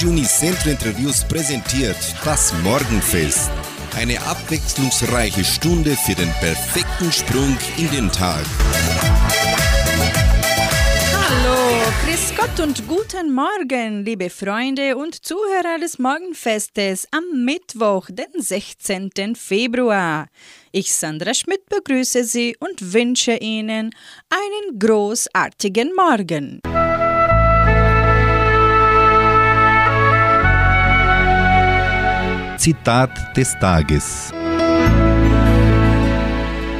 Radio Unicentro Interviews präsentiert das Morgenfest. Eine abwechslungsreiche Stunde für den perfekten Sprung in den Tag. Hallo, Grüß Gott und guten Morgen, liebe Freunde und Zuhörer des Morgenfestes am Mittwoch, den 16. Februar. Ich, Sandra Schmidt, begrüße Sie und wünsche Ihnen einen großartigen Morgen. Zitat des Tages.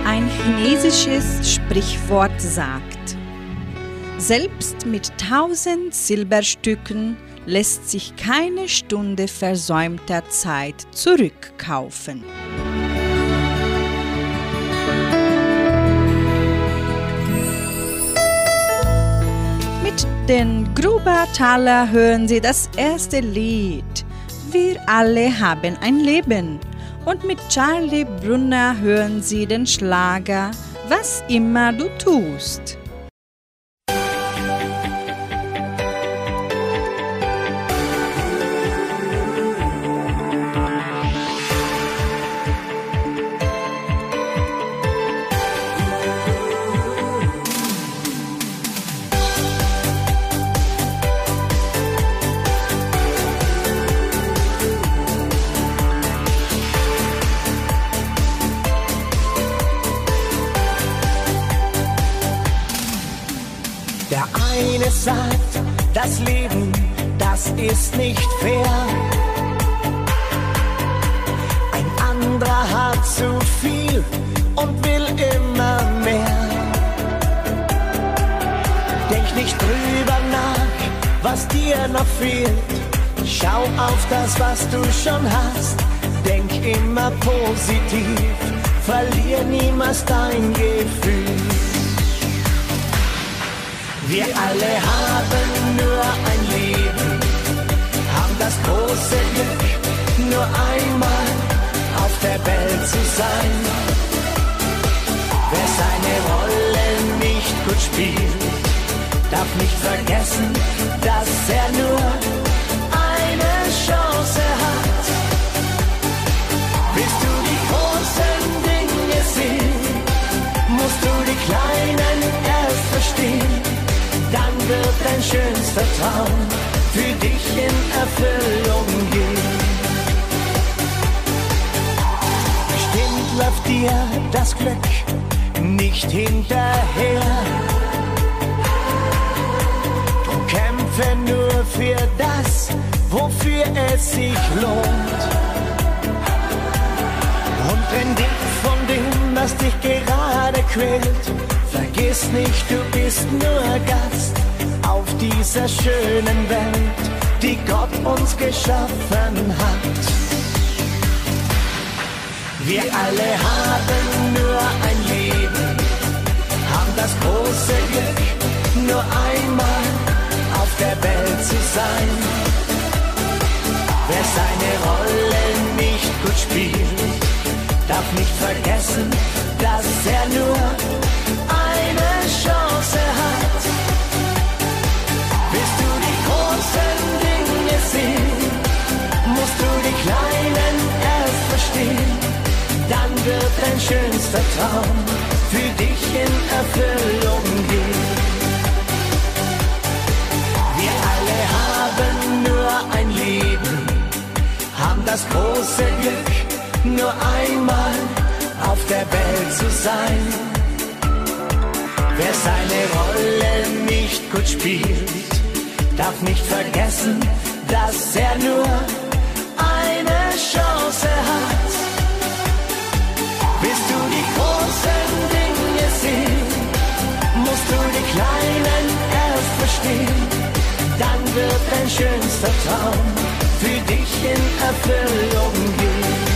Ein chinesisches Sprichwort sagt, selbst mit tausend Silberstücken lässt sich keine Stunde versäumter Zeit zurückkaufen. Mit den Grubertaler hören Sie das erste Lied. Wir alle haben ein Leben. Und mit Charlie Brunner hören Sie den Schlager Was immer du tust. Das Leben, das ist nicht fair. Ein anderer hat zu viel und will immer mehr. Denk nicht drüber nach, was dir noch fehlt. Schau auf das, was du schon hast. Denk immer positiv, verlier niemals dein Gefühl. Wir alle haben nur ein Leben, haben das große Glück, nur einmal auf der Welt zu sein. Wer seine Rolle nicht gut spielt, darf nicht vergessen, dass er nur eine Chance hat. Wird dein schönster Traum für dich in Erfüllung gehen. Bestimmt läuft dir das Glück nicht hinterher. Drum kämpfe nur für das, wofür es sich lohnt. Und trenn dich von dem, was dich gerade quält. Vergiss nicht, du bist nur Gast dieser schönen Welt, die Gott uns geschaffen hat. Wir alle haben nur ein Leben, haben das große Glück, nur einmal auf der Welt zu sein. Wer seine Rolle nicht gut spielt, darf nicht vergessen, dass er nur eine Chance schönster Traum für dich in Erfüllung gehen. Wir alle haben nur ein Leben, haben das große Glück, nur einmal auf der Welt zu sein. Wer seine Rolle nicht gut spielt, darf nicht vergessen, dass er nur eine Chance hat. Die großen Dinge sehen, musst du die kleinen erst verstehen. Dann wird dein schönster Traum für dich in Erfüllung gehen.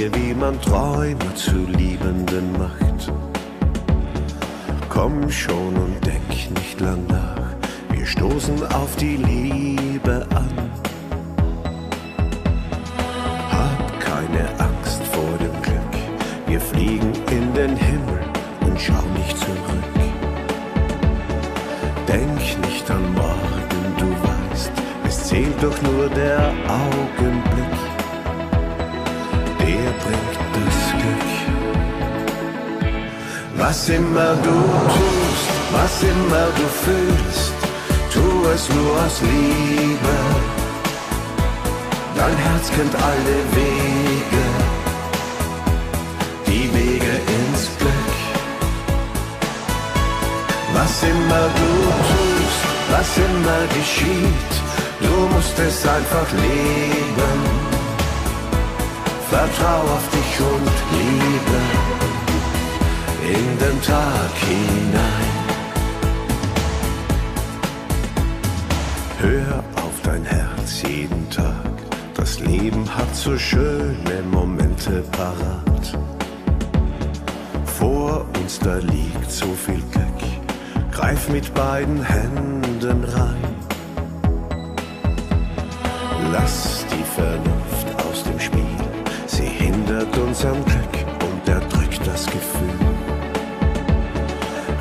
Dir, wie man Träume zu Liebenden macht. Komm schon und denk nicht lang nach, wir stoßen auf die Liebe an. Hab keine Angst vor dem Glück, wir fliegen in den Himmel und schau nicht zurück. Denk nicht an morgen, du weißt, es zählt doch nur der Augenblick, Was immer du tust, was immer du fühlst, tu es nur aus Liebe. Dein Herz kennt alle Wege, die Wege ins Glück. Was immer du tust, was immer geschieht, du musst es einfach leben. Vertrau auf dich und liebe in den Tag hinein. Hör auf dein Herz jeden Tag, das Leben hat so schöne Momente parat. Vor uns da liegt so viel Glück, greif mit beiden Händen rein. Lass die Vernunft aus dem Spiel, sie hindert uns am Glück und erdrückt das Gefühl.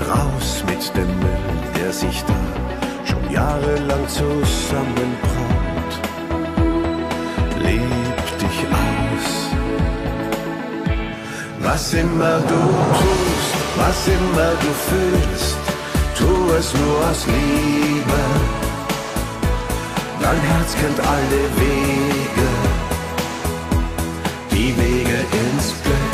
Raus mit dem Müll, der sich da schon jahrelang zusammenbraut. Leb dich aus. Was immer du tust, was immer du fühlst, tu es nur aus Liebe. Dein Herz kennt alle Wege, die Wege ins Glück.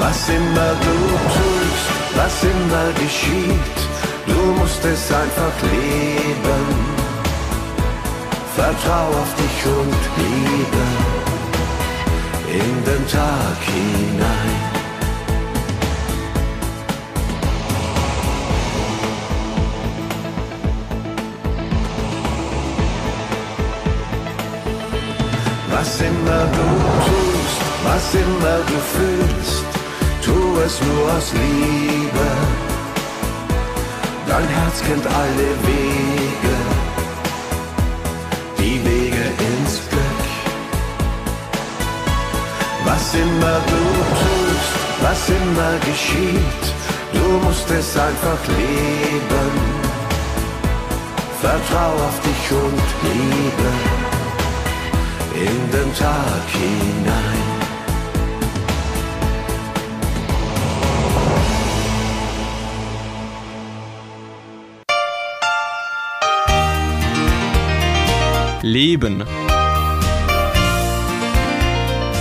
Was immer du tust, was immer geschieht, du musst es einfach leben. Vertrau auf dich und liebe in den Tag hinein. Was immer du tust, was immer du fühlst, tu es nur aus Liebe. Dein Herz kennt alle Wege, die Wege ins Glück. Was immer du tust, was immer geschieht, du musst es einfach leben. Vertrau auf dich und liebe in den Tag hinein. Leben.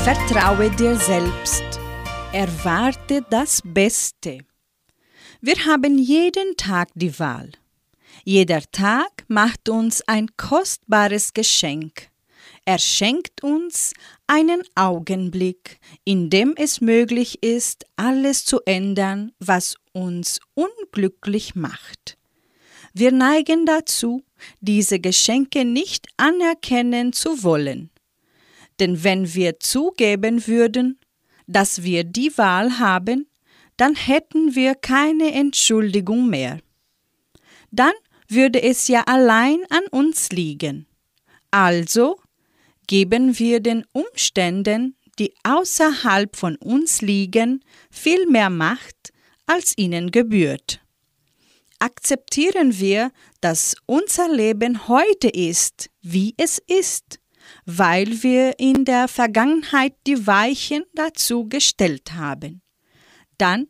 Vertraue dir selbst. Erwarte das Beste. Wir haben jeden Tag die Wahl. Jeder Tag macht uns ein kostbares Geschenk. Er schenkt uns einen Augenblick, in dem es möglich ist, alles zu ändern, was uns unglücklich macht. Wir neigen dazu, diese Geschenke nicht anerkennen zu wollen. Denn wenn wir zugeben würden, dass wir die Wahl haben, dann hätten wir keine Entschuldigung mehr. Dann würde es ja allein an uns liegen. Also geben wir den Umständen, die außerhalb von uns liegen, viel mehr Macht, als ihnen gebührt. Akzeptieren wir, dass unser Leben heute ist, wie es ist, weil wir in der Vergangenheit die Weichen dazu gestellt haben. Dann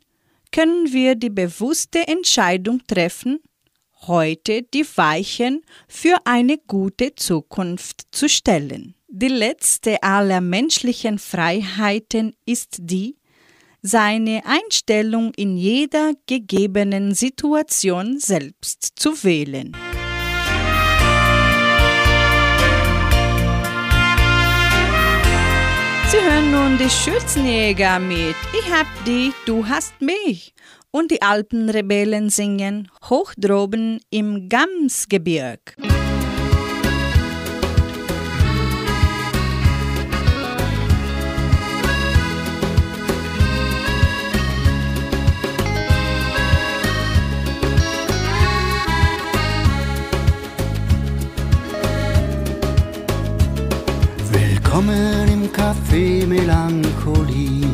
können wir die bewusste Entscheidung treffen, heute die Weichen für eine gute Zukunft zu stellen. Die letzte aller menschlichen Freiheiten ist die, seine Einstellung in jeder gegebenen Situation selbst zu wählen. Sie hören nun die Schürzenjäger mit Ich hab dich, du hast mich und die Alpenrebellen singen Hoch droben im Gamsgebirg. Willkommen im Café Melancholie.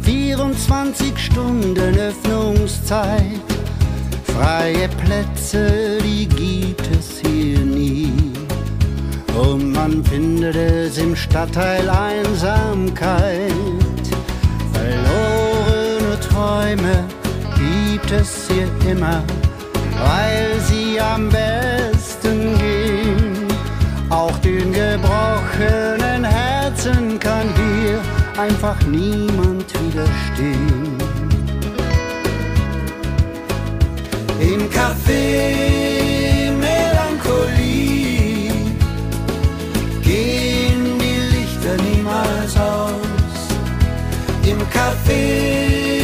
24 Stunden Öffnungszeit, freie Plätze, die gibt es hier nie. Und man findet es im Stadtteil Einsamkeit. Verlorene Träume gibt es hier immer, weil sie am besten gehen. Auch den gebrochenen Herzen kann hier einfach niemand widerstehen. Im Café Melancholie gehen die Lichter niemals aus. Im Café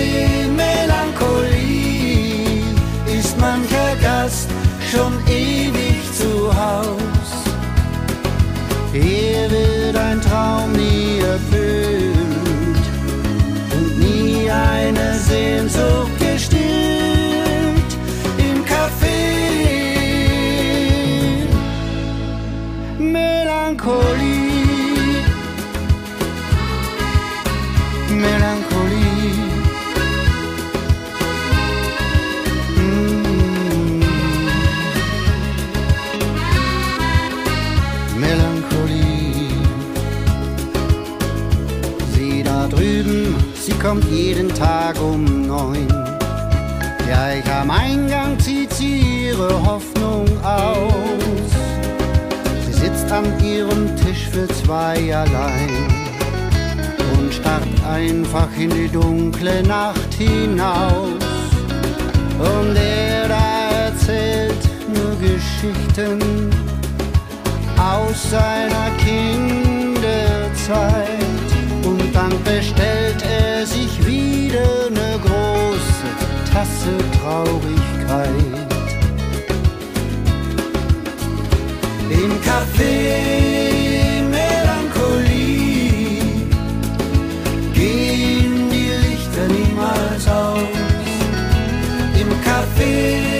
ihre Hoffnung aus. Sie sitzt an ihrem Tisch für zwei allein und starrt einfach in die dunkle Nacht hinaus. Und er erzählt nur Geschichten aus seiner Kinderzeit. Und dann bestellt er sich wieder eine große Tasse Traurigkeit. Café Melancholie gehen die Lichter niemals aus. Im Café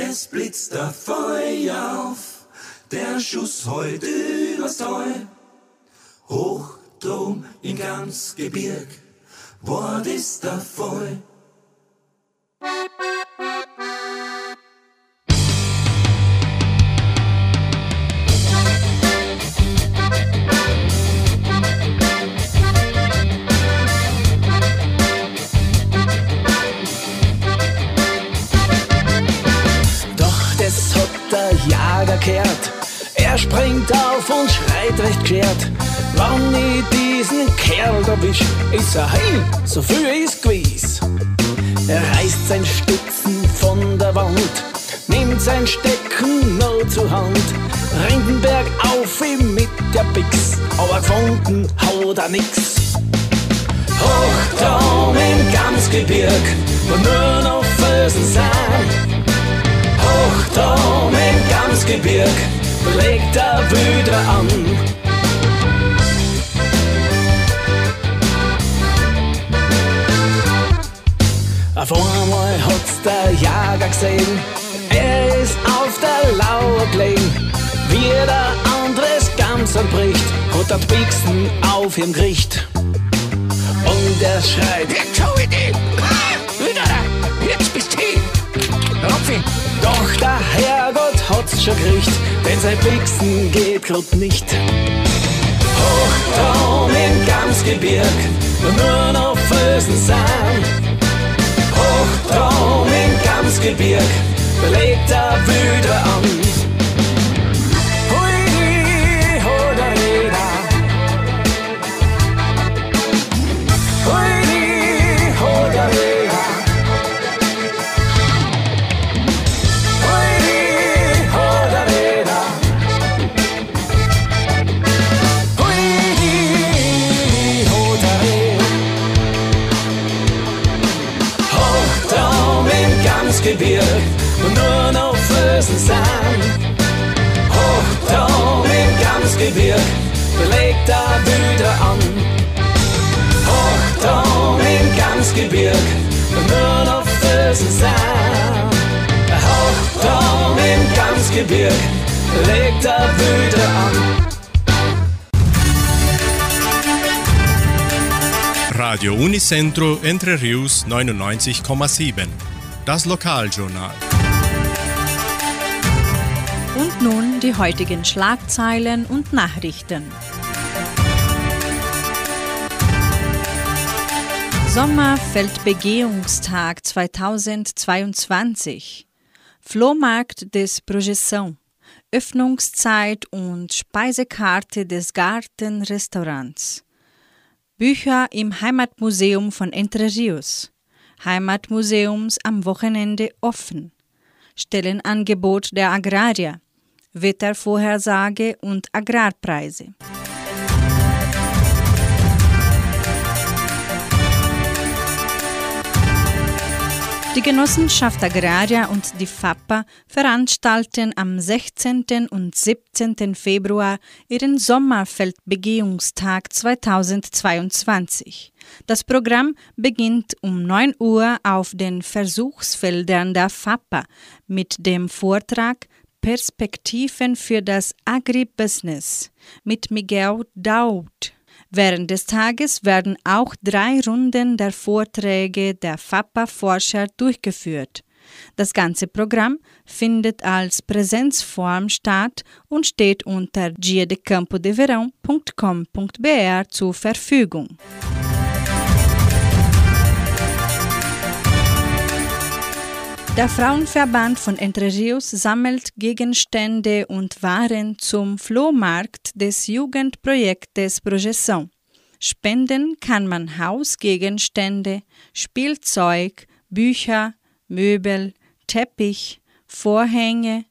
Es blitzt der Feuer auf, der Schuss heut übers Tal. Hoch drum in ganz Gebirg, Wort ist der Fall. Springt auf und schreit recht geschert. Wann ich diesen Kerl erwisch, ist er heil, so früh ist gewiss. Er reißt sein Stützen von der Wand, nimmt sein Stecken nur zur Hand, rennt den Berg auf ihm mit der Bix, aber gefunden haut er nix. Hochtraum im Gamsgebirg, wo nur noch Felsen sind. Hochtraum im Gamsgebirg, leg er weder an. Vor einmal hat's der Jager gesehen, er ist auf der Lauer gelegen. Wie der Andres ganz bricht, hat der Pixen auf ihm Gericht. Und er schreit, jetzt schau ich dich, ah, wieder da, jetzt bist du Hopfi. Doch der Herr hat's schon gekriegt, denn sein Bixen geht grad nicht. Hochtraum im Gamsgebirg, nur noch Felsen sind. Hochtraum im Gamsgebirg, legt er wieder an. Belegt er wieder an. Hochtraum im Gamsgebirg und nur noch Felsen sind. Hochtraum im Gamsgebirg legt er wieder an. Radio Unicentro Entre Rius 99,7 das Lokaljournal. Nun die heutigen Schlagzeilen und Nachrichten. Sommerfeldbegehungstag 2022. Flohmarkt des Projeção. Öffnungszeit und Speisekarte des Gartenrestaurants. Bücher im Heimatmuseum von Entre Rios. Heimatmuseums am Wochenende offen. Stellenangebot der Agrarier. Wettervorhersage und Agrarpreise. Die Genossenschaft Agraria und die FAPA veranstalten am 16. und 17. Februar ihren Sommerfeldbegehungstag 2022. Das Programm beginnt um 9 Uhr auf den Versuchsfeldern der FAPA mit dem Vortrag Perspektiven für das Agribusiness mit Miguel Daud. Während des Tages werden auch drei Runden der Vorträge der FAPA-Forscher durchgeführt. Das ganze Programm findet als Präsenzform statt und steht unter giadecampodeverão.com.br zur Verfügung. Der Frauenverband von Entre Rios sammelt Gegenstände und Waren zum Flohmarkt des Jugendprojektes Projeção. Spenden kann man Hausgegenstände, Spielzeug, Bücher, Möbel, Teppich, Vorhänge,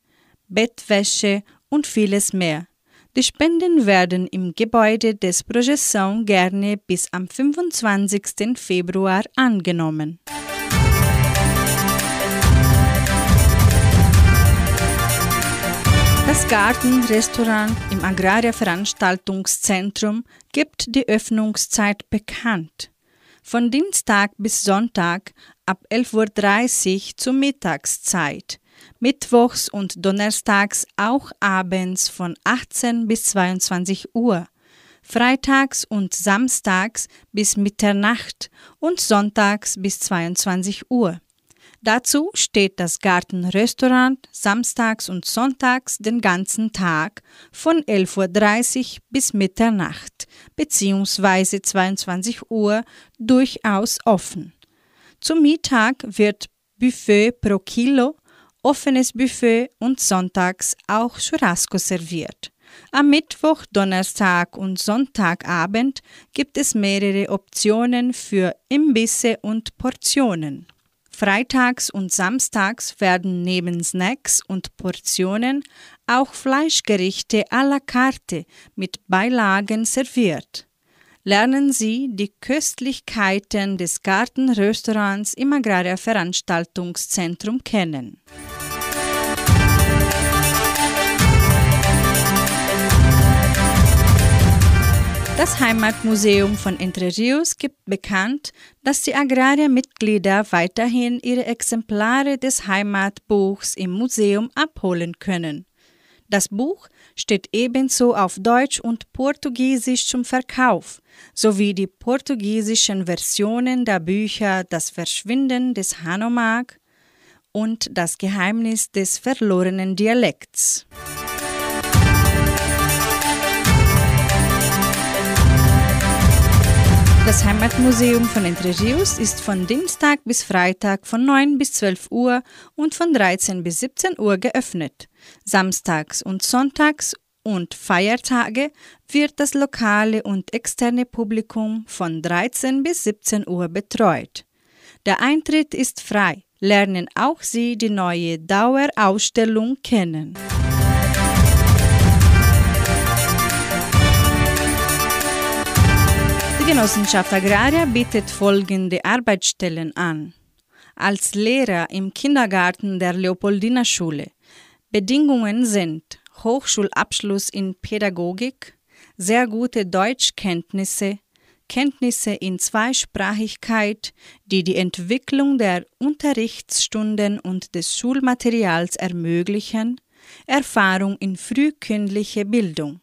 Bettwäsche und vieles mehr. Die Spenden werden im Gebäude des Projeção gerne bis am 25. Februar angenommen. Das Gartenrestaurant im Agraria Veranstaltungszentrum gibt die Öffnungszeit bekannt. Von Dienstag bis Sonntag ab 11.30 Uhr zur Mittagszeit, Mittwochs und Donnerstags auch abends von 18 bis 22 Uhr, Freitags und Samstags bis Mitternacht und Sonntags bis 22 Uhr. Dazu steht das Gartenrestaurant samstags und sonntags den ganzen Tag von 11.30 Uhr bis Mitternacht bzw. 22 Uhr durchaus offen. Zum Mittag wird Buffet pro Kilo, offenes Buffet und sonntags auch Churrasco serviert. Am Mittwoch, Donnerstag und Sonntagabend gibt es mehrere Optionen für Imbisse und Portionen. Freitags und Samstags werden neben Snacks und Portionen auch Fleischgerichte à la carte mit Beilagen serviert. Lernen Sie die Köstlichkeiten des Gartenrestaurants im Agraria Veranstaltungszentrum kennen. Das Heimatmuseum von Entre Rios gibt bekannt, dass die Agrariermitglieder weiterhin ihre Exemplare des Heimatbuchs im Museum abholen können. Das Buch steht ebenso auf Deutsch und Portugiesisch zum Verkauf, sowie die portugiesischen Versionen der Bücher Das Verschwinden des Hanomag und Das Geheimnis des verlorenen Dialekts. Das Heimatmuseum von Entre Rios ist von Dienstag bis Freitag von 9 bis 12 Uhr und von 13 bis 17 Uhr geöffnet. Samstags und Sonntags und Feiertage wird das lokale und externe Publikum von 13 bis 17 Uhr betreut. Der Eintritt ist frei. Lernen auch Sie die neue Dauerausstellung kennen. Genossenschaft Agraria bietet folgende Arbeitsstellen an. Als Lehrer im Kindergarten der Leopoldina Schule. Bedingungen sind Hochschulabschluss in Pädagogik, sehr gute Deutschkenntnisse, Kenntnisse in Zweisprachigkeit, die die Entwicklung der Unterrichtsstunden und des Schulmaterials ermöglichen, Erfahrung in frühkindlicher Bildung.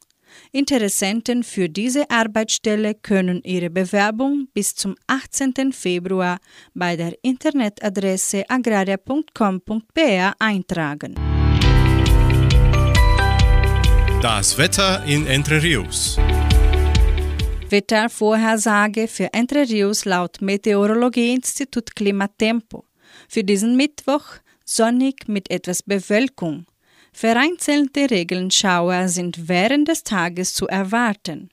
Interessenten für diese Arbeitsstelle können ihre Bewerbung bis zum 18. Februar bei der Internetadresse agraria.com.br eintragen. Das Wetter in Entre Rios. Wettervorhersage für Entre Rios laut Meteorologieinstitut Klimatempo. Für diesen Mittwoch sonnig mit etwas Bewölkung. Vereinzelte Regenschauer sind während des Tages zu erwarten.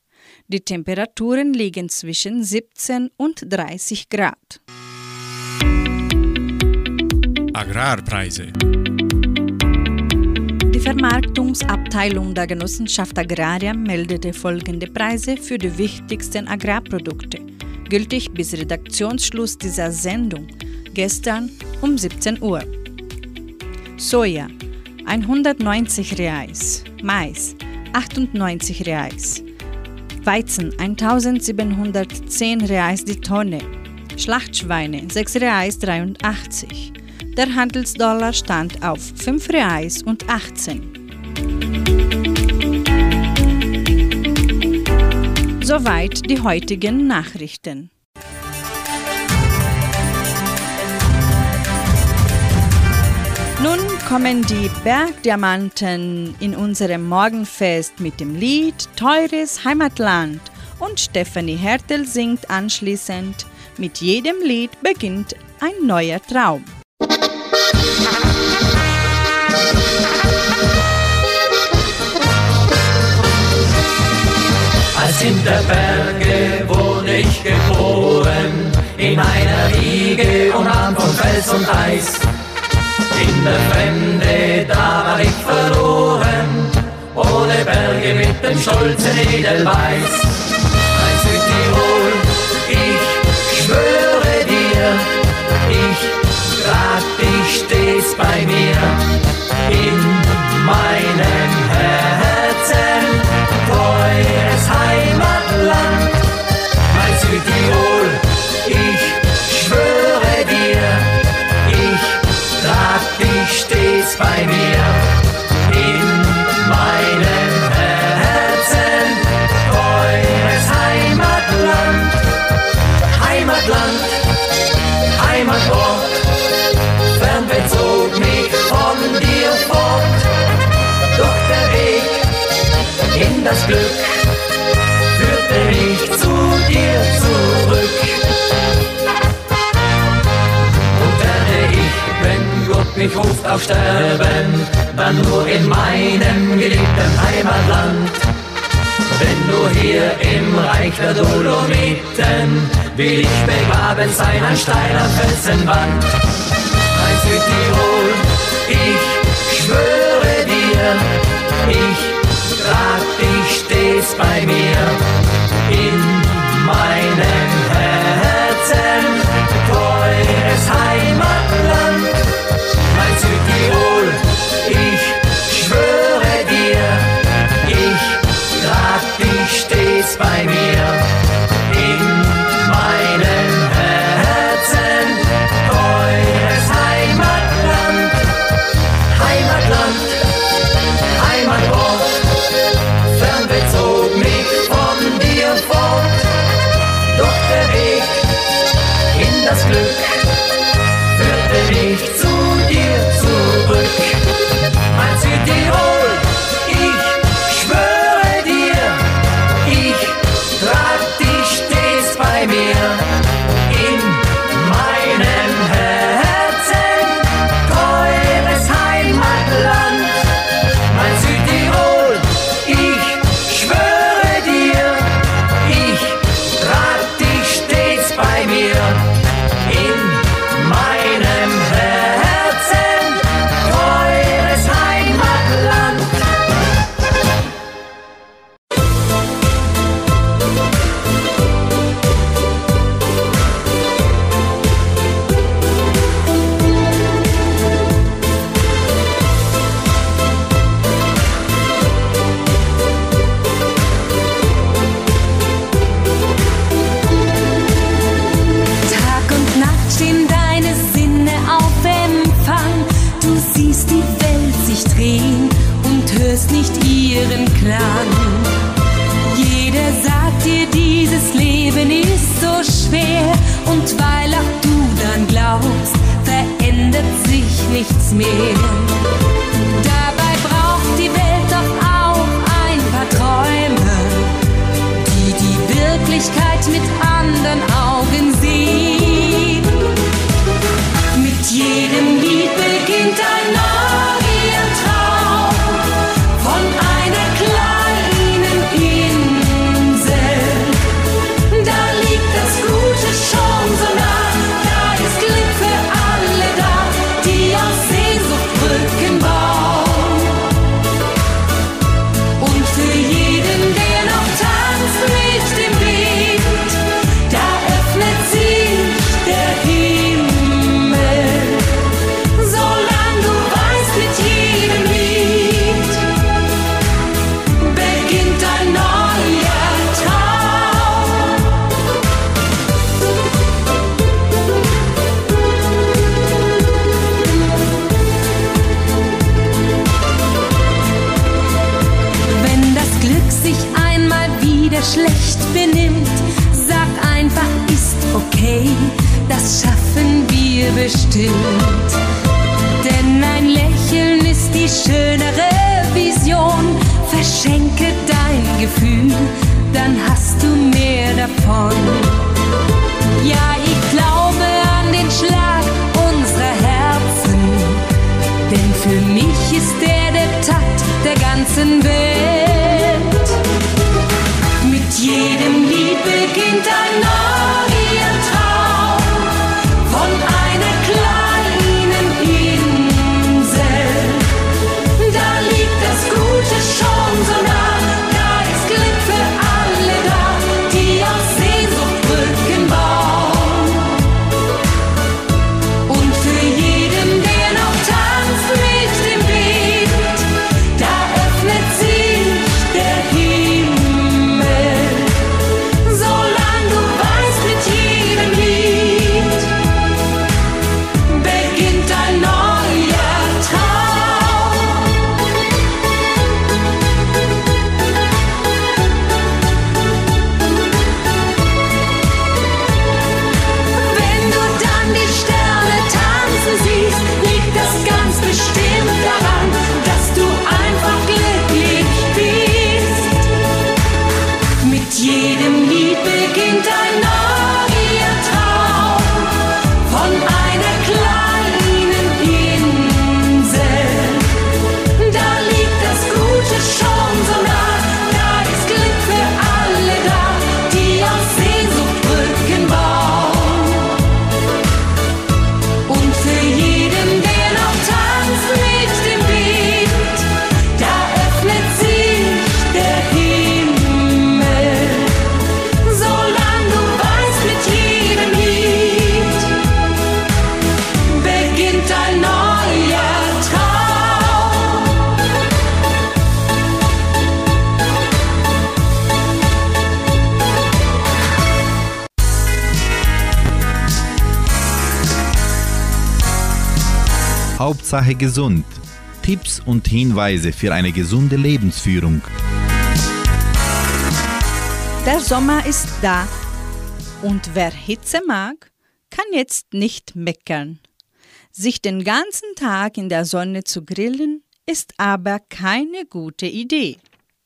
Die Temperaturen liegen zwischen 17 und 30 Grad. Agrarpreise. Die Vermarktungsabteilung der Genossenschaft Agraria meldete folgende Preise für die wichtigsten Agrarprodukte, gültig bis Redaktionsschluss dieser Sendung, gestern um 17 Uhr. Soja 190 Reais, Mais 98 Reais, Weizen 1710 Reais die Tonne, Schlachtschweine 6 Reais 83. Der Handelsdollar stand auf 5 Reais und 18. Soweit die heutigen Nachrichten. Kommen die Bergdiamanten in unserem Morgenfest mit dem Lied Teures Heimatland und Stephanie Hertel singt anschließend Mit jedem Lied beginnt ein neuer Traum. Als in der Berge wurde ich geboren, in einer Wiege umrahmt von Fels und Eis. In der Fremde, da war ich verloren, ohne Berge mit dem stolzen Edelweiß. Mein Südtirol, ich schwöre dir, ich trag dich stets bei mir in meinem in meinem Herzen, teures Heimatland, Heimatland, Heimatort, fernbezog mich von dir fort, doch der Weg in das Glück Ruft auf Sterben, dann nur in meinem geliebten Heimatland. Denn nur hier im Reich der Dolomiten will ich begraben sein an steiler Felsenwand. Mein Südtirol, ich schwöre dir, ich trag dich stets bei mir in meinem Herzen, teures Heimatland. Dann hast Hauptsache gesund. Tipps und Hinweise für eine gesunde Lebensführung. Der Sommer ist da und wer Hitze mag, kann jetzt nicht meckern. Sich den ganzen Tag in der Sonne zu grillen, ist aber keine gute Idee.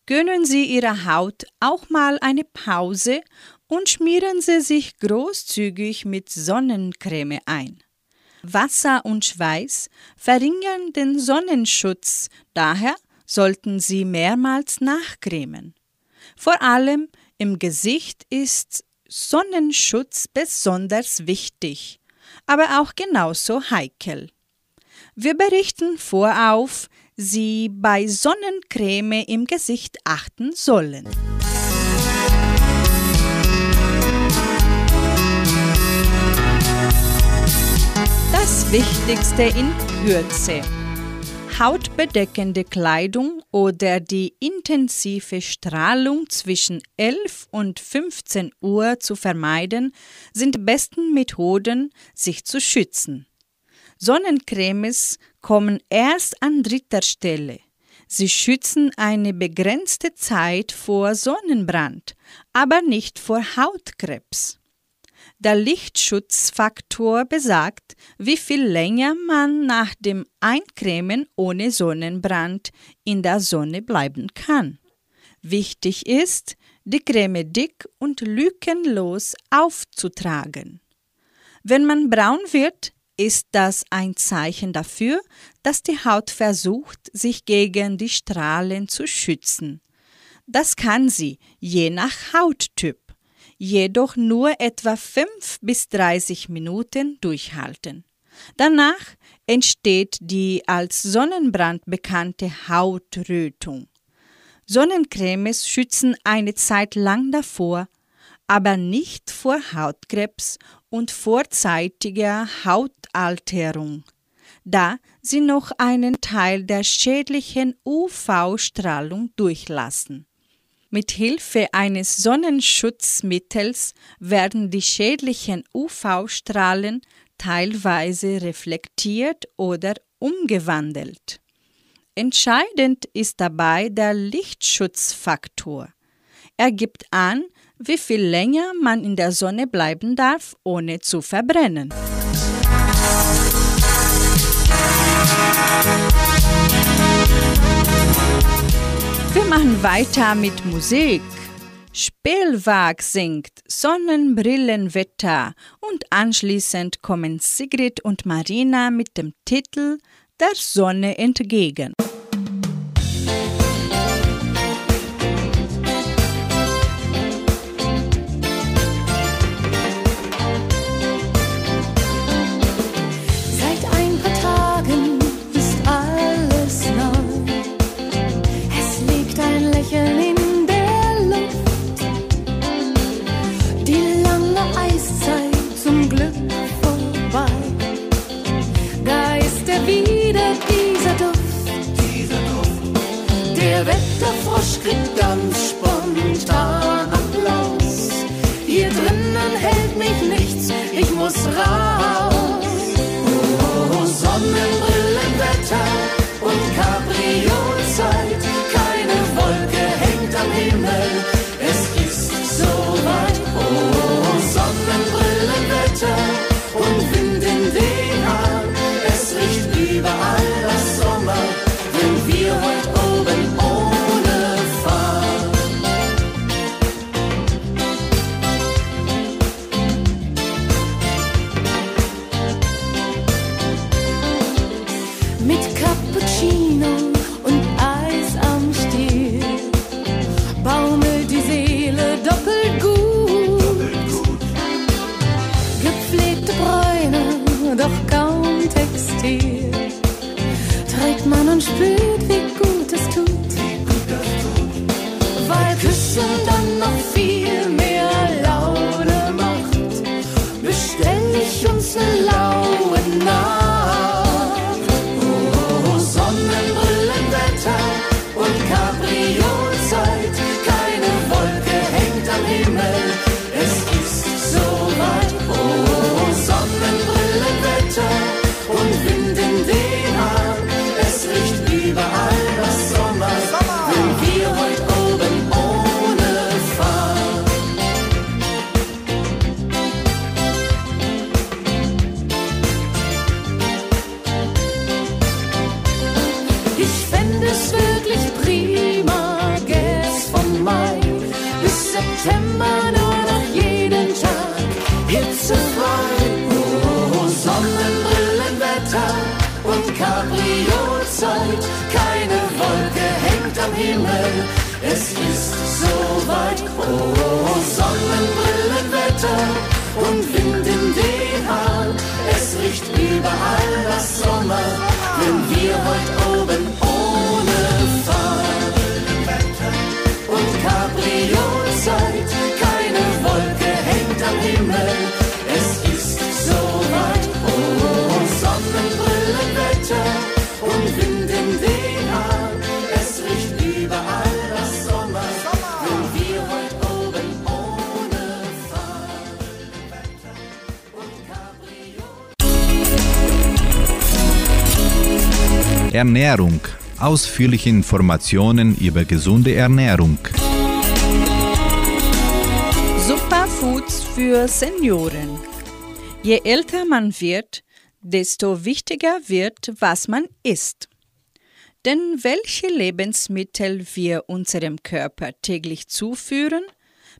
Gönnen Sie Ihrer Haut auch mal eine Pause und schmieren Sie sich großzügig mit Sonnencreme ein. Wasser und Schweiß verringern den Sonnenschutz, daher sollten Sie mehrmals nachcremen. Vor allem im Gesicht ist Sonnenschutz besonders wichtig, aber auch genauso heikel. Wir berichten vorauf, Sie bei Sonnencreme im Gesicht achten sollen. Das Wichtigste in Kürze. Hautbedeckende Kleidung oder die intensive Strahlung zwischen 11 und 15 Uhr zu vermeiden, sind die besten Methoden, sich zu schützen. Sonnencremes kommen erst an dritter Stelle. Sie schützen eine begrenzte Zeit vor Sonnenbrand, aber nicht vor Hautkrebs. Der Lichtschutzfaktor besagt, wie viel länger man nach dem Eincremen ohne Sonnenbrand in der Sonne bleiben kann. Wichtig ist, die Creme dick und lückenlos aufzutragen. Wenn man braun wird, ist das ein Zeichen dafür, dass die Haut versucht, sich gegen die Strahlen zu schützen. Das kann sie, je nach Hauttyp, jedoch nur etwa 5 bis 30 Minuten durchhalten. Danach entsteht die als Sonnenbrand bekannte Hautrötung. Sonnencremes schützen eine Zeit lang davor, aber nicht vor Hautkrebs und vorzeitiger Hautalterung, da sie noch einen Teil der schädlichen UV-Strahlung durchlassen. Mit Hilfe eines Sonnenschutzmittels werden die schädlichen UV-Strahlen teilweise reflektiert oder umgewandelt. Entscheidend ist dabei der Lichtschutzfaktor. Er gibt an, wie viel länger man in der Sonne bleiben darf, ohne zu verbrennen. Wir machen weiter mit Musik. Spielwag singt Sonnenbrillenwetter und anschließend kommen Sigrid und Marina mit dem Titel Der Sonne entgegen. Frosch kriegt ganz spontan Applaus. Hier drinnen hält mich nichts, ich muss raus. Wasser und Ernährung. ausführliche Informationen über gesunde Ernährung. Superfoods für Senioren. Je älter man wird, desto wichtiger wird, was man isst. Denn welche Lebensmittel wir unserem Körper täglich zuführen,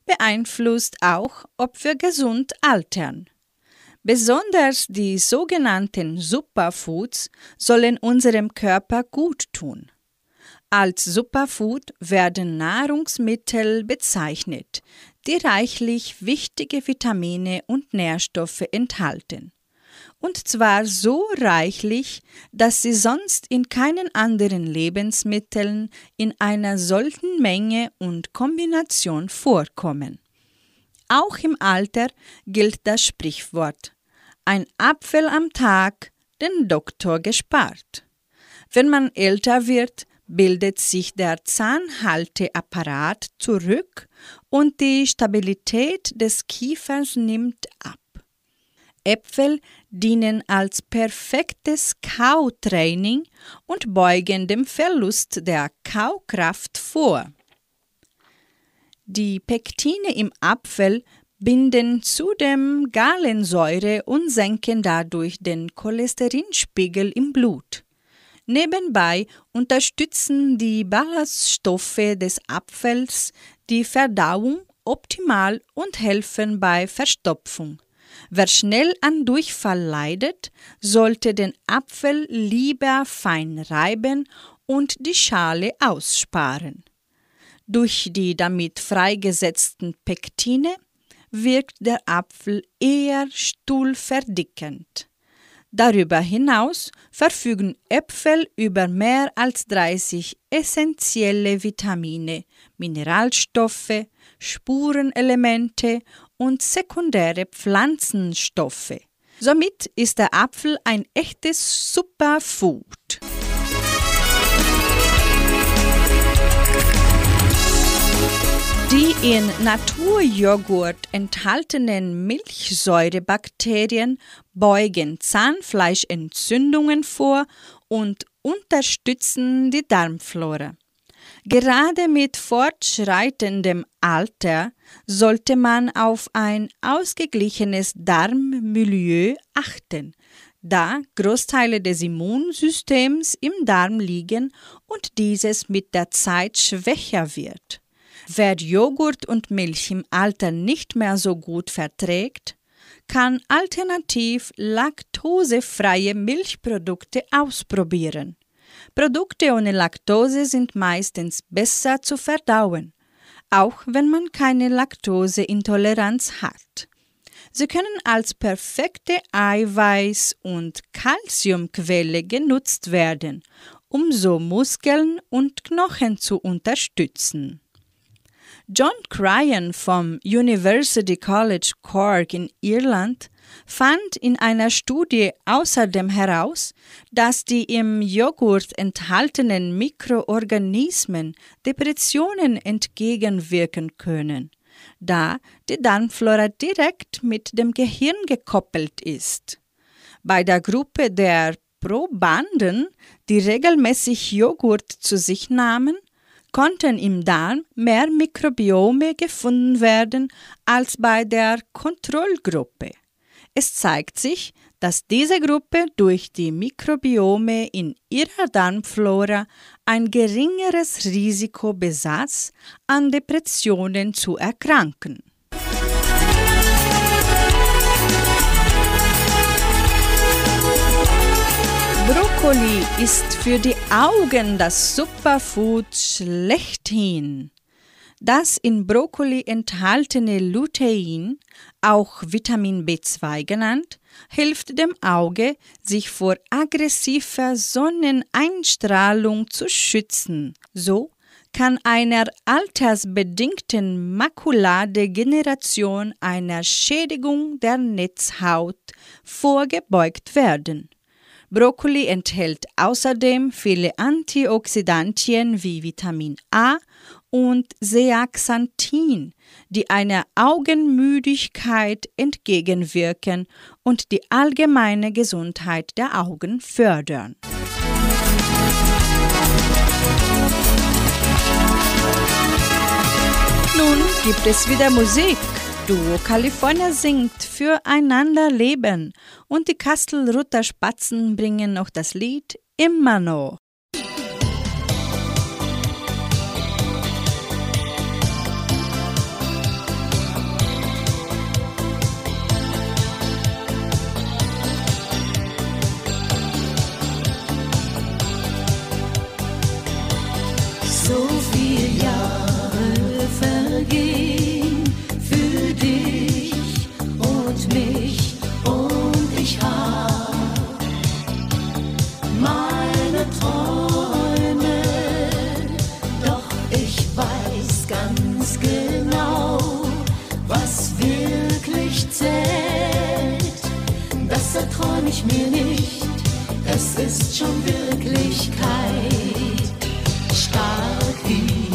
beeinflusst auch, ob wir gesund altern. Besonders die sogenannten Superfoods sollen unserem Körper gut tun. Als Superfood werden Nahrungsmittel bezeichnet, die reichlich wichtige Vitamine und Nährstoffe enthalten. Und zwar so reichlich, dass sie sonst in keinen anderen Lebensmitteln in einer solchen Menge und Kombination vorkommen. Auch im Alter gilt das Sprichwort ein Apfel am Tag, den Doktor gespart. Wenn man älter wird, bildet sich der Zahnhalteapparat zurück und die Stabilität des Kiefers nimmt ab. Äpfel dienen als perfektes Kautraining und beugen dem Verlust der Kaukraft vor. Die Pektine im Apfel binden zudem Galensäure und senken dadurch den Cholesterinspiegel im Blut. Nebenbei unterstützen die Ballaststoffe des Apfels die Verdauung optimal und helfen bei Verstopfung. Wer schnell an Durchfall leidet, sollte den Apfel lieber fein reiben und die Schale aussparen. Durch die damit freigesetzten Pektine wirkt der Apfel eher stuhlverdickend. Darüber hinaus verfügen Äpfel über mehr als 30 essentielle Vitamine, Mineralstoffe, Spurenelemente und sekundäre Pflanzenstoffe. Somit ist der Apfel ein echtes Superfood. In Naturjoghurt enthaltenen Milchsäurebakterien beugen Zahnfleischentzündungen vor und unterstützen die Darmflora. Gerade mit fortschreitendem Alter sollte man auf ein ausgeglichenes Darmmilieu achten, da Großteile des Immunsystems im Darm liegen und dieses mit der Zeit schwächer wird. Wer Joghurt und Milch im Alter nicht mehr so gut verträgt, kann alternativ laktosefreie Milchprodukte ausprobieren. Produkte ohne Laktose sind meistens besser zu verdauen, auch wenn man keine Laktoseintoleranz hat. Sie können als perfekte Eiweiß- und Kalziumquelle genutzt werden, um so Muskeln und Knochen zu unterstützen. John Cryan vom University College Cork in Irland fand in einer Studie außerdem heraus, dass die im Joghurt enthaltenen Mikroorganismen Depressionen entgegenwirken können, da die Darmflora direkt mit dem Gehirn gekoppelt ist. Bei der Gruppe der Probanden, die regelmäßig Joghurt zu sich nahmen, konnten im Darm mehr Mikrobiome gefunden werden als bei der Kontrollgruppe. Es zeigt sich, dass diese Gruppe durch die Mikrobiome in ihrer Darmflora ein geringeres Risiko besaß, an Depressionen zu erkranken. Brokkoli ist für die Augen das Superfood schlechthin. Das in Brokkoli enthaltene Lutein, auch Vitamin B2 genannt, hilft dem Auge, sich vor aggressiver Sonneneinstrahlung zu schützen. So kann einer altersbedingten Makuladegeneration einer Schädigung der Netzhaut vorgebeugt werden. Brokkoli enthält außerdem viele Antioxidantien wie Vitamin A und Zeaxanthin, die einer Augenmüdigkeit entgegenwirken und die allgemeine Gesundheit der Augen fördern. Nun gibt es wieder Musik. Duo California singt Füreinander leben und die Kastelruther Spatzen bringen noch das Lied Immer noch. Besser träum ich mir nicht, es ist schon Wirklichkeit. Stark wie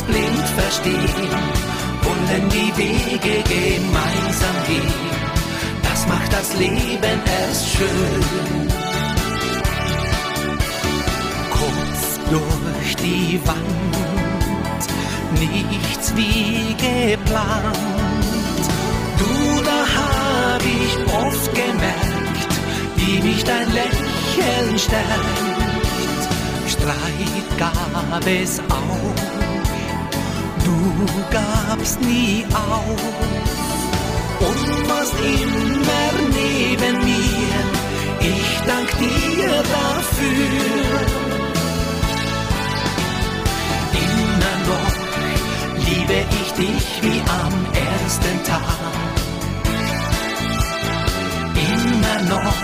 uns blind verstehen, wollen die Wege gemeinsam gehen. Das macht das Leben erst schön. Kurz durch die Wand, nichts wie geplant. Du, da hab ich oft gemerkt, wie mich dein Lächeln stärkt. Streit gab es auch, du gabst nie auf und warst immer neben mir. Ich dank dir dafür. Immer noch liebe ich dich wie am ersten Tag. Immer noch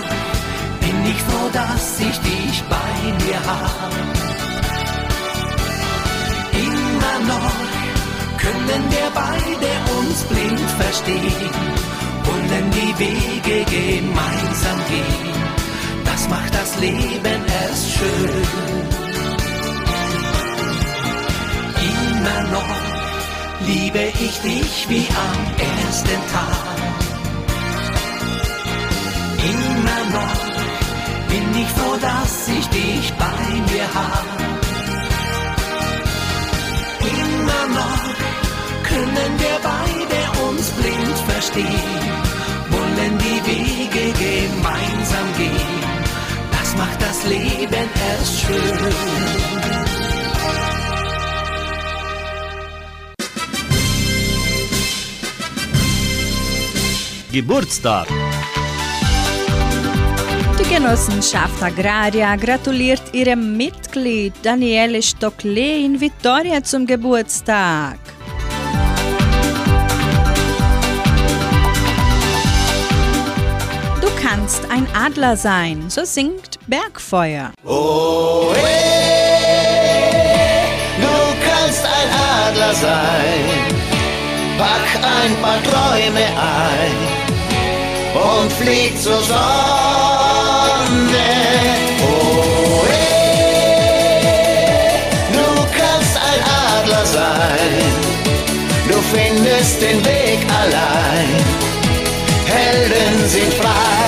bin ich froh, dass ich dich bei mir habe. Immer noch können wir beide uns blind verstehen, wollen die Wege gemeinsam gehen. Das macht das Leben erst schön. Immer noch liebe ich dich wie am ersten Tag. Immer noch bin ich froh, dass ich dich bei mir habe. Immer noch können wir beide uns blind verstehen, wollen die Wege gemeinsam gehen. Das macht das Leben erst schön. Geburtstag. Die Genossenschaft Agraria gratuliert ihrem Mitglied Daniele Stockle in Vittoria zum Geburtstag. Kannst ein Adler sein, so singt Bergfeuer. Oh, hey, du kannst ein Adler sein. Pack ein paar Träume ein und flieg zur Sonne. Oh, hey, du kannst ein Adler sein. Du findest den Weg allein. Helden sind frei.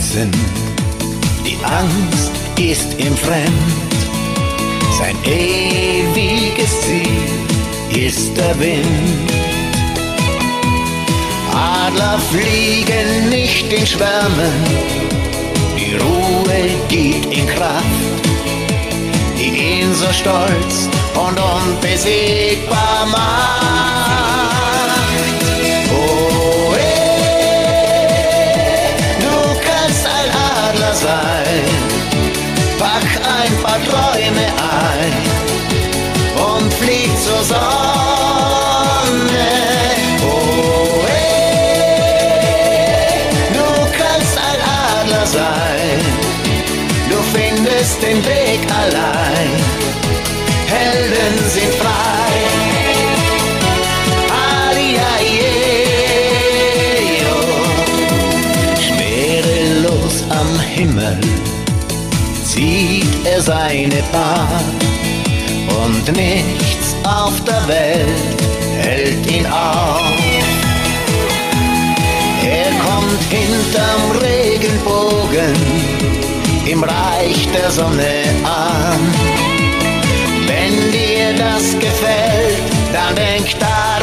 Grenzen. Die Angst ist ihm fremd. Sein ewiges Ziel ist der Wind. Adler fliegen nicht in Schwärmen, die Ruhe gibt ihn Kraft, die ihn so stolz und unbesiegbar macht. Sein, pack ein paar Träume ein und flieg zur Sonne. Oh, hey, du kannst ein Adler sein, du findest den Weg allein. Helden sind frei. Himmel zieht er seine Bahn und nichts auf der Welt hält ihn auf. Er kommt hinterm Regenbogen im Reich der Sonne an. Wenn dir das gefällt, dann denk daran.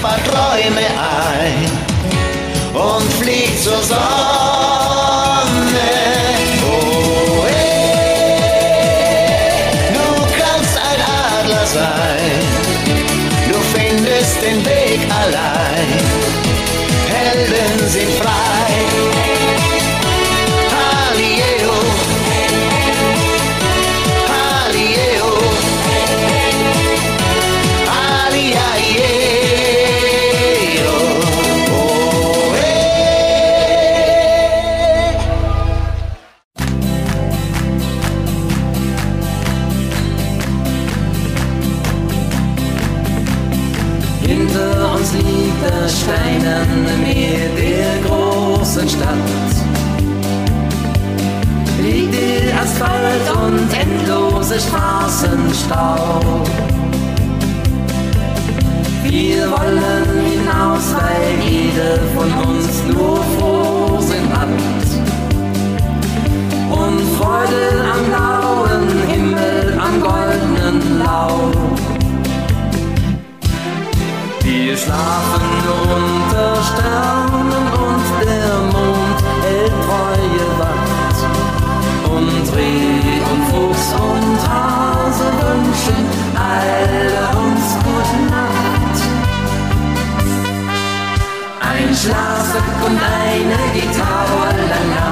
verträume ein. Endlose Straßenstau. Wir wollen hinaus, weil jeder von uns nur Frohsinn hat. Und Freude am blauen Himmel, am goldenen Laub. Wir schlafen unter Sternen und wünschen alle uns gute Nacht. Ein Schlafsack und eine Gitarre, lala.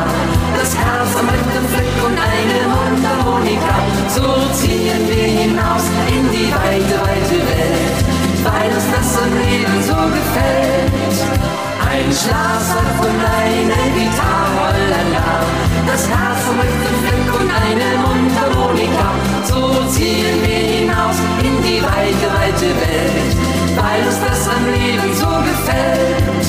Das Herz am rechten Fleck und eine Mundharmonika. So ziehen wir hinaus in die weite, weite Welt, weil uns das im Leben so gefällt. Ein Schlafsack und eine Gitarre, lala. Das Herz am rechten Fleck und eine Mundharmonika. So ziehen wir hinaus in die weite, weite Welt, weil uns das am Leben so gefällt.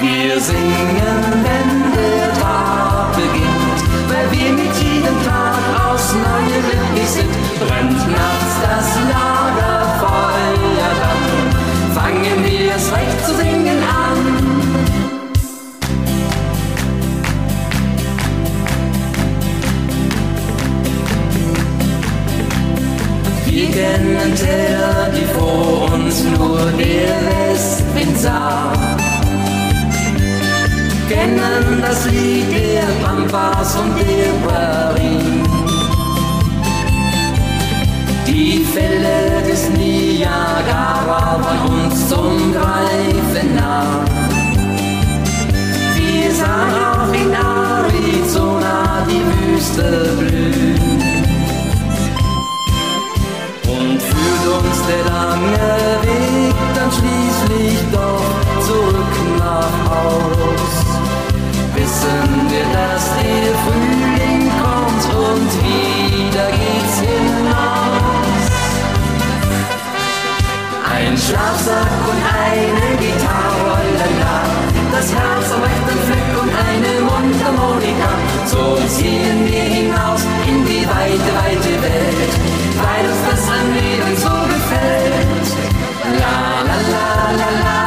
Wir singen, wenn der Tag beginnt, weil wir mit jedem Tag aufs Neue glücklich sind. Brennt nachts das Lagerfeuer, dann fangen wir es recht zu singen an. Kennen Täler, die vor uns nur der Westwind sah. Kennen das Lied der Pampas und der Prairie. Die Fälle des Niagara waren uns zum Greifen nah. Wir sahen auch in Arizona die Wüste Schlafsack und eine Gitarre, lala. das Herz am rechten Fleck und eine Mundharmonika. So ziehen wir hinaus in die weite, weite Welt, weil uns das am Leben so gefällt. La la la la la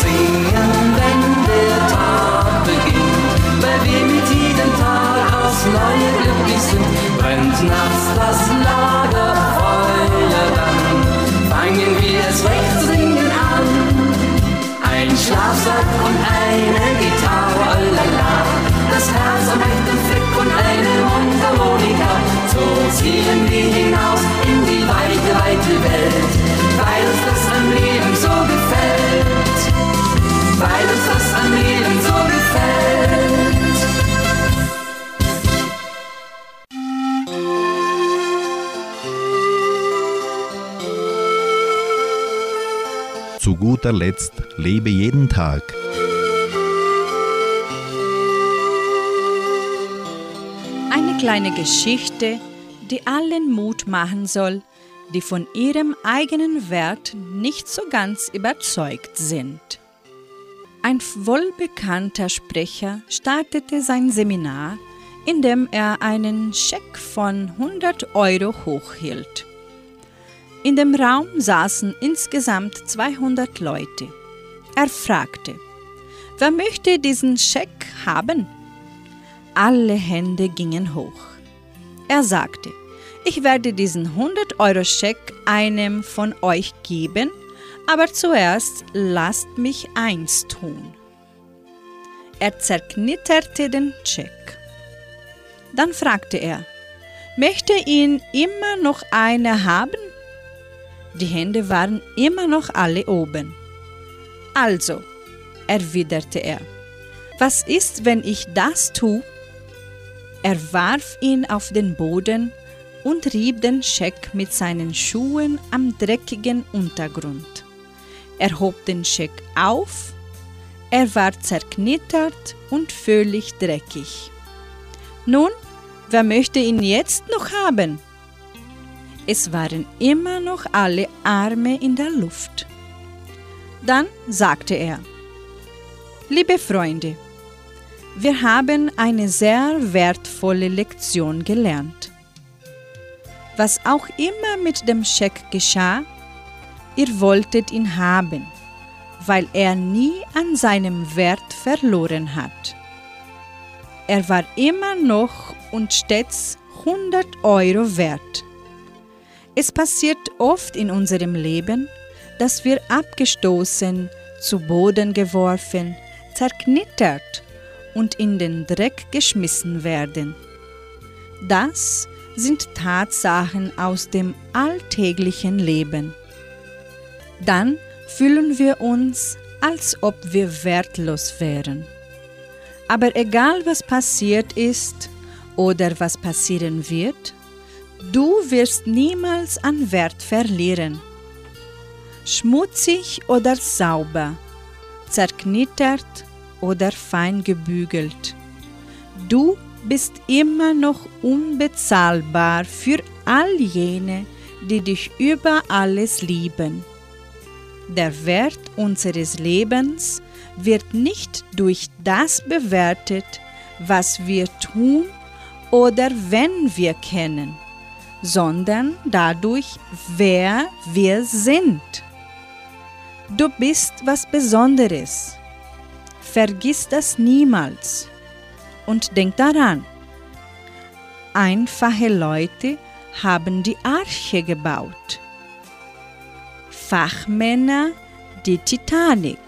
singen, wenn der Tag beginnt, weil wir mit jedem Tag aufs Neue glücklich sind. Brennt nachts das Lagerfeuer, dann fangen wir es recht singen an. Ein Schlafsack und eine Gitarre, lala. Das Herz am rechten Fleck und eine Mundharmonika. So ziehen wir hinaus in die weite, weite Welt, Weil uns das am Leben so gefällt. Zu guter Letzt lebe jeden Tag. Eine kleine Geschichte, die allen Mut machen soll, die von ihrem eigenen Wert nicht so ganz überzeugt sind. Ein wohlbekannter Sprecher startete sein Seminar, indem er einen Scheck von 100 Euro hochhielt. In dem Raum saßen insgesamt 200 Leute. Er fragte, wer möchte diesen Scheck haben? Alle Hände gingen hoch. Er sagte, ich werde diesen 100-Euro-Scheck einem von euch geben, aber zuerst lasst mich eins tun. Er zerknitterte den Scheck. Dann fragte er, möchte ihn immer noch einer haben? Die Hände waren immer noch alle oben. Also, erwiderte er, was ist, wenn ich das tue? Er warf ihn auf den Boden und rieb den Scheck mit seinen Schuhen am dreckigen Untergrund. Er hob den Scheck auf, er war zerknittert und völlig dreckig. Nun, wer möchte ihn jetzt noch haben? Es waren immer noch alle Arme in der Luft. Dann sagte er, Liebe Freunde, wir haben eine sehr wertvolle Lektion gelernt. Was auch immer mit dem Scheck geschah, ihr wolltet ihn haben, weil er nie an seinem Wert verloren hat. Er war immer noch und stets 100 Euro wert. Es passiert oft in unserem Leben, dass wir abgestoßen, zu Boden geworfen, zerknittert und in den Dreck geschmissen werden. Das sind Tatsachen aus dem alltäglichen Leben. Dann fühlen wir uns, als ob wir wertlos wären. Aber egal was passiert ist oder was passieren wird, du wirst niemals an Wert verlieren. Schmutzig oder sauber, zerknittert oder fein gebügelt. Du bist immer noch unbezahlbar für all jene, die dich über alles lieben. Der Wert unseres Lebens wird nicht durch das bewertet, was wir tun oder wenn wir kennen, sondern dadurch, wer wir sind. Du bist was Besonderes. Vergiss das niemals. Und denk daran, einfache Leute haben die Arche gebaut. Fachmänner die Titanic.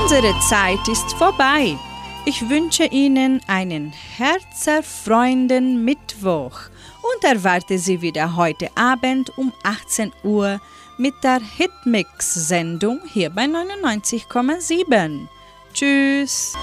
Unsere Zeit ist vorbei. Ich wünsche Ihnen einen herzerfreunden Mittwoch und erwarte Sie wieder heute Abend um 18 Uhr mit der Hitmix-Sendung hier bei 99,7. Tschüss!